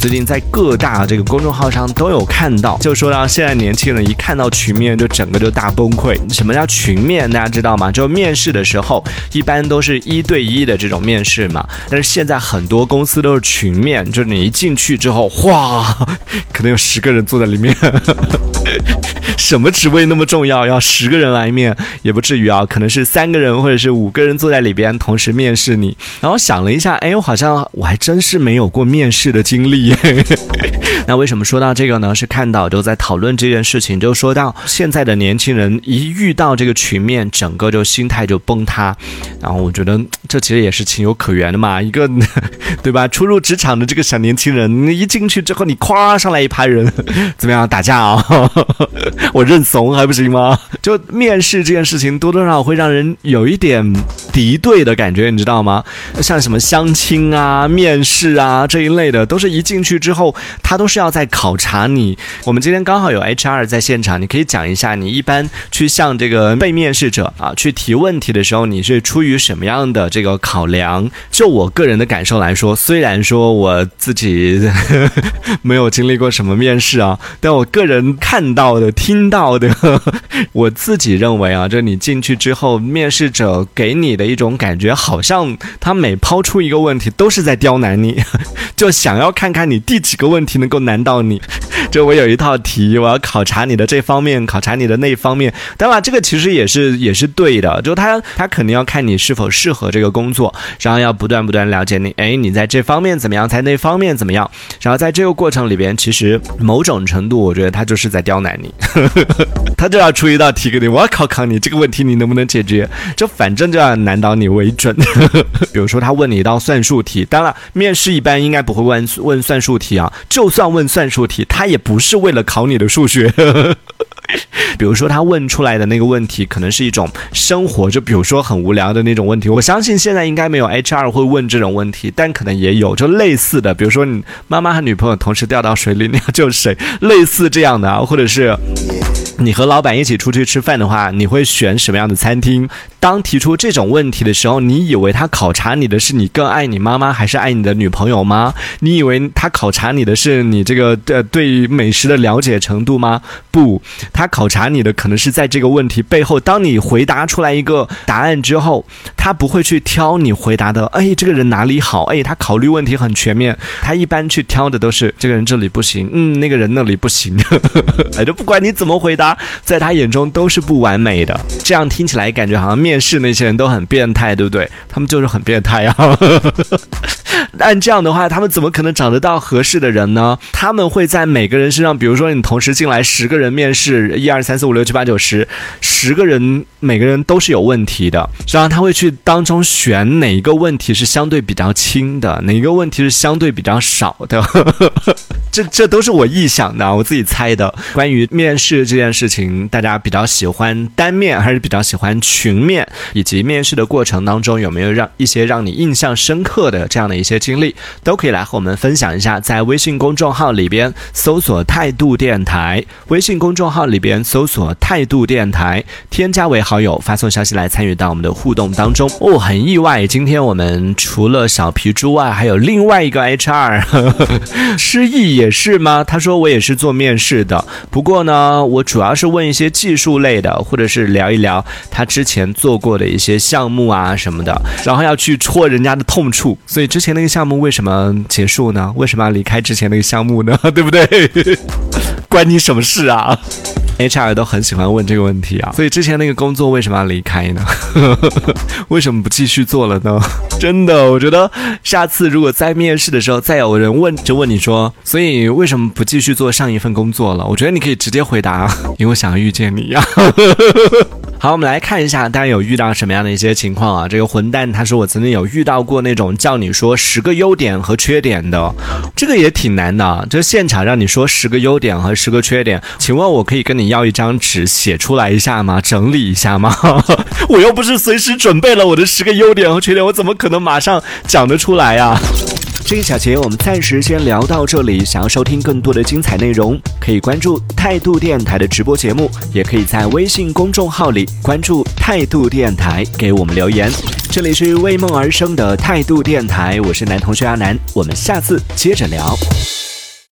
最近在各大这个公众号上都有看到，就说到现在年轻人一看到群面就整个就大崩溃。什么叫群面？大家知道吗？就面试的时候一般都是一对一的这种面试嘛，但是现在很多公司都是群面，就是你一进去之后，哗，可能有十个人坐在里面。什么职位那么重要？要十个人来面也不至于啊，可能是三个人或者是五个人坐在里边同时面试你。然后想了一下，哎，我好像我还真是没有过面试的经历。那为什么说到这个呢？是看到就在讨论这件事情，就说到现在的年轻人一遇到这个群面，整个就心态就崩塌。然后我觉得这其实也是情有可原的嘛，一个 对吧？初入职场的这个小年轻人，一进去之后，你咵上来一排人，怎么样打架啊？我认怂还不行吗？就面试这件事情，多多少少会让人有一点敌对的感觉，你知道吗？像什么相亲啊、面试啊这一类的，都是一进进去之后，他都是要在考察你。我们今天刚好有 HR 在现场，你可以讲一下，你一般去向这个被面试者啊去提问题的时候，你是出于什么样的这个考量？就我个人的感受来说，虽然说我自己 没有经历过什么面试啊，但我个人看到的、听到的，我自己认为啊，就你进去之后，面试者给你的一种感觉，好像他每抛出一个问题，都是在刁难你，就想要看看你第几个问题能够难到你。就我有一套题，我要考察你的这方面，考察你的那方面。当然，这个其实也是也是对的，就他他肯定要看你是否适合这个工作，然后要不断不断了解你，哎，你在这方面怎么样，在那方面怎么样。然后在这个过程里边，其实某种程度，我觉得他就是在刁难你，他就要出一道题给你，我要考考你这个问题你能不能解决，就反正就要难倒你为准。比如说他问你一道算术题，当然面试一般应该不会问问算数题啊，就算问算术题，他也不是为了考你的数学。比如说他问出来的那个问题，可能是一种生活，就比如说很无聊的那种问题。我相信现在应该没有 HR 会问这种问题，但可能也有，就类似的，比如说你妈妈和女朋友同时掉到水里，你要救谁？类似这样的啊，或者是你和老板一起出去吃饭的话，你会选什么样的餐厅？当提出这种问题的时候，你以为他考察你的是你更爱你妈妈还是爱你的女朋友吗？你以为他考察你的是你这个呃对美食的了解程度吗？不，他考察你的可能是在这个问题背后，当你回答出来一个答案之后，他不会去挑你回答的，哎，这个人哪里好？哎，他考虑问题很全面，他一般去挑的都是这个人这里不行，嗯，那个人那里不行，哎，就不管你怎么回答，在他眼中都是不完美的。这样听起来感觉好像面。面试那些人都很变态，对不对？他们就是很变态啊！按这样的话，他们怎么可能找得到合适的人呢？他们会在每个人身上，比如说你同时进来十个人面试，一二三四五六七八九十，十个人每个人都是有问题的，然后他会去当中选哪一个问题是相对比较轻的，哪一个问题是相对比较少的。这这都是我臆想的，我自己猜的。关于面试这件事情，大家比较喜欢单面还是比较喜欢群面？以及面试的过程当中有没有让一些让你印象深刻的这样的一些经历，都可以来和我们分享一下。在微信公众号里边搜索“态度电台”，微信公众号里边搜索“态度电台”，添加为好友，发送消息来参与到我们的互动当中。哦，很意外，今天我们除了小皮猪外，还有另外一个 HR 失忆也是吗？他说我也是做面试的，不过呢，我主要是问一些技术类的，或者是聊一聊他之前做。做过的一些项目啊什么的，然后要去戳人家的痛处，所以之前那个项目为什么结束呢？为什么要离开之前那个项目呢？对不对？关你什么事啊？HR 都很喜欢问这个问题啊，所以之前那个工作为什么要离开呢？为什么不继续做了呢？真的，我觉得下次如果在面试的时候再有人问，就问你说，所以为什么不继续做上一份工作了？我觉得你可以直接回答，因为我想要遇见你呀。好，我们来看一下，大家有遇到什么样的一些情况啊？这个混蛋他说我曾经有遇到过那种叫你说十个优点和缺点的，这个也挺难的。就现场让你说十个优点和十个缺点，请问我可以跟你要一张纸写出来一下吗？整理一下吗？我又不是随时准备了我的十个优点和缺点，我怎么可能马上讲得出来呀？这一小节我们暂时先聊到这里。想要收听更多的精彩内容，可以关注态度电台的直播节目，也可以在微信公众号里关注态度电台，给我们留言。这里是为梦而生的态度电台，我是男同学阿南，我们下次接着聊。